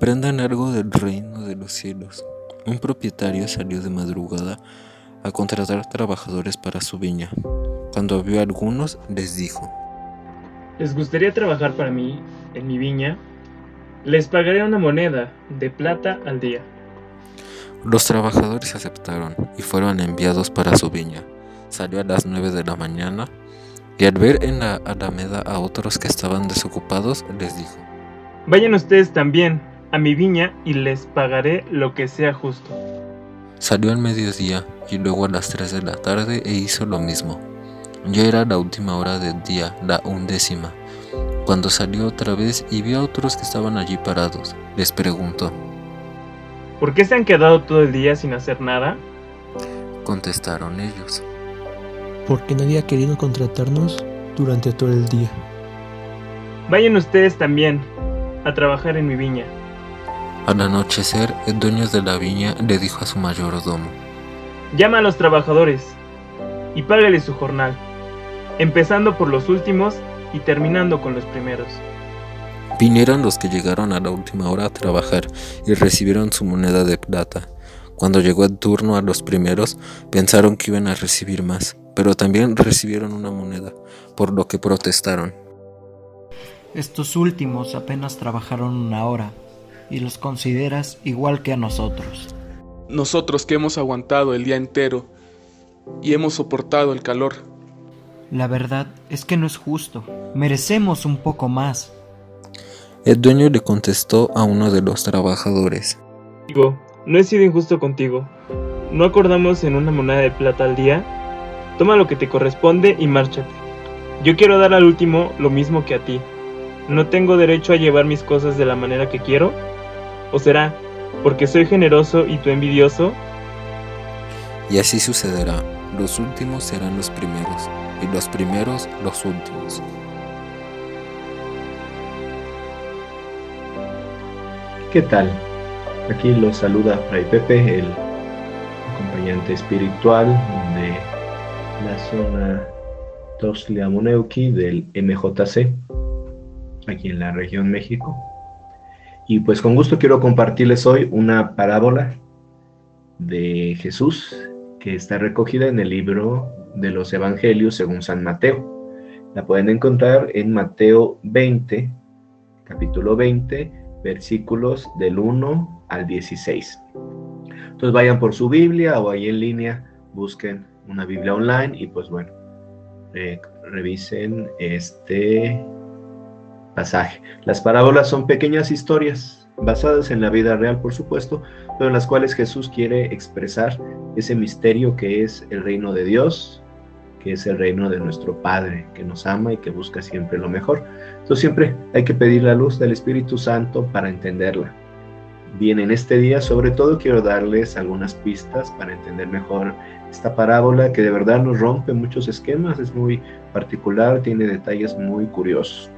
Aprendan algo del reino de los cielos. Un propietario salió de madrugada a contratar trabajadores para su viña. Cuando vio a algunos, les dijo, ¿Les gustaría trabajar para mí en mi viña? Les pagaré una moneda de plata al día. Los trabajadores aceptaron y fueron enviados para su viña. Salió a las nueve de la mañana y al ver en la alameda a otros que estaban desocupados, les dijo, Vayan ustedes también a mi viña y les pagaré lo que sea justo. Salió al mediodía y luego a las tres de la tarde e hizo lo mismo. Ya era la última hora del día, la undécima. Cuando salió otra vez y vio a otros que estaban allí parados, les preguntó, ¿Por qué se han quedado todo el día sin hacer nada? Contestaron ellos, porque nadie ha querido contratarnos durante todo el día. Vayan ustedes también a trabajar en mi viña. Al anochecer, el dueño de la viña le dijo a su mayordomo, Llama a los trabajadores y págale su jornal, empezando por los últimos y terminando con los primeros. Vinieron los que llegaron a la última hora a trabajar y recibieron su moneda de plata. Cuando llegó el turno a los primeros, pensaron que iban a recibir más, pero también recibieron una moneda, por lo que protestaron. Estos últimos apenas trabajaron una hora y los consideras igual que a nosotros. Nosotros que hemos aguantado el día entero y hemos soportado el calor. La verdad es que no es justo. Merecemos un poco más. El dueño le contestó a uno de los trabajadores. Digo, no he sido injusto contigo. ¿No acordamos en una moneda de plata al día? Toma lo que te corresponde y márchate. Yo quiero dar al último lo mismo que a ti. ¿No tengo derecho a llevar mis cosas de la manera que quiero? ¿O será porque soy generoso y tú envidioso? Y así sucederá. Los últimos serán los primeros y los primeros los últimos. ¿Qué tal? Aquí los saluda Fray Pepe, el acompañante espiritual de la zona Toxtlamoneuqui del MJC, aquí en la región México. Y pues con gusto quiero compartirles hoy una parábola de Jesús que está recogida en el libro de los Evangelios según San Mateo. La pueden encontrar en Mateo 20, capítulo 20, versículos del 1 al 16. Entonces vayan por su Biblia o ahí en línea, busquen una Biblia online y pues bueno, eh, revisen este Las parábolas son pequeñas historias basadas en la vida real, por supuesto, pero en las cuales Jesús quiere expresar ese misterio que es el reino de Dios, que es el reino de nuestro Padre, que nos ama y que busca siempre lo mejor. Entonces siempre hay que pedir la luz del Espíritu Santo para entenderla. Bien, en este día sobre todo quiero darles algunas pistas para entender mejor esta parábola que de verdad nos rompe muchos esquemas, es muy particular, tiene detalles muy curiosos.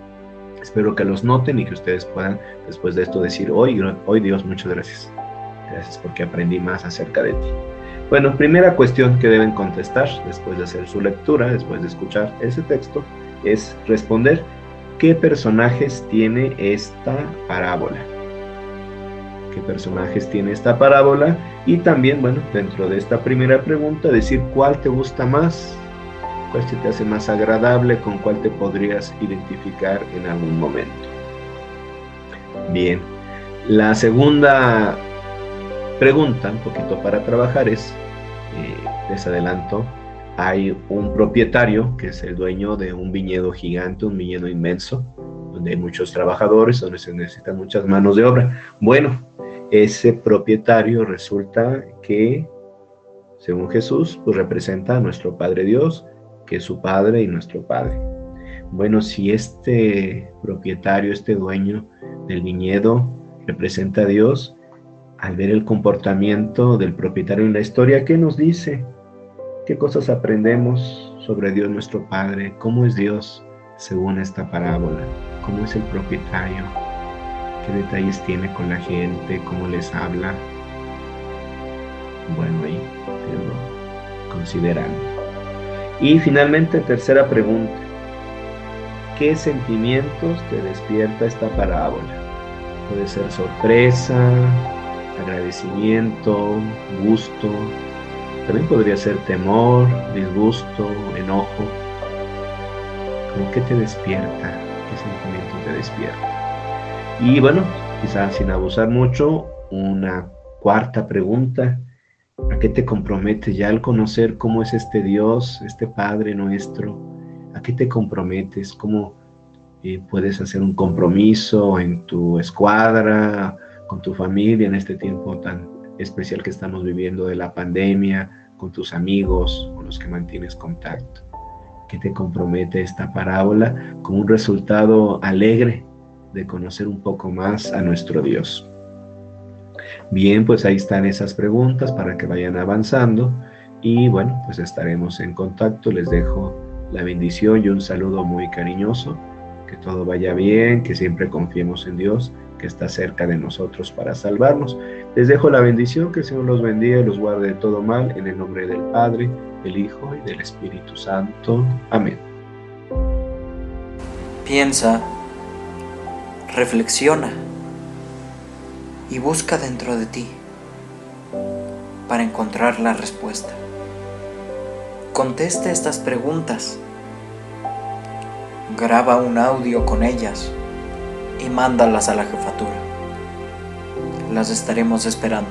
Espero que los noten y que ustedes puedan después de esto decir, hoy, hoy Dios, muchas gracias. Gracias porque aprendí más acerca de ti. Bueno, primera cuestión que deben contestar después de hacer su lectura, después de escuchar ese texto, es responder qué personajes tiene esta parábola. ¿Qué personajes tiene esta parábola? Y también, bueno, dentro de esta primera pregunta, decir cuál te gusta más, cuál se te hace más agradable, con cuál te podrías identificar en algún momento. Bien, la segunda pregunta, un poquito para trabajar, es, eh, les adelanto, hay un propietario que es el dueño de un viñedo gigante, un viñedo inmenso, donde hay muchos trabajadores, donde se necesitan muchas manos de obra. Bueno, ese propietario resulta que, según Jesús, pues representa a nuestro Padre Dios, que su Padre y nuestro Padre. Bueno, si este propietario, este dueño del viñedo representa a Dios, al ver el comportamiento del propietario en la historia, ¿qué nos dice? ¿Qué cosas aprendemos sobre Dios nuestro Padre? ¿Cómo es Dios según esta parábola? ¿Cómo es el propietario? ¿Qué detalles tiene con la gente? ¿Cómo les habla? Bueno, ahí lo considerando. Y finalmente, tercera pregunta. ¿Qué sentimientos te despierta esta parábola? Puede ser sorpresa, agradecimiento, gusto. También podría ser temor, disgusto, enojo. ¿Cómo que te despierta? ¿Qué sentimiento te despierta? Y bueno, quizás sin abusar mucho, una cuarta pregunta. ¿A qué te comprometes ya al conocer cómo es este Dios, este Padre nuestro? ¿A qué te comprometes? ¿Cómo eh, puedes hacer un compromiso en tu escuadra, con tu familia en este tiempo tan especial que estamos viviendo de la pandemia, con tus amigos, con los que mantienes contacto? ¿Qué te compromete esta parábola como un resultado alegre de conocer un poco más a nuestro Dios? Bien, pues ahí están esas preguntas para que vayan avanzando y bueno, pues estaremos en contacto. Les dejo la bendición y un saludo muy cariñoso. Que todo vaya bien, que siempre confiemos en Dios, que está cerca de nosotros para salvarnos. Les dejo la bendición, que el Señor los bendiga y los guarde de todo mal, en el nombre del Padre, del Hijo y del Espíritu Santo. Amén. Piensa, reflexiona y busca dentro de ti para encontrar la respuesta. Conteste estas preguntas. Graba un audio con ellas y mándalas a la jefatura. Las estaremos esperando.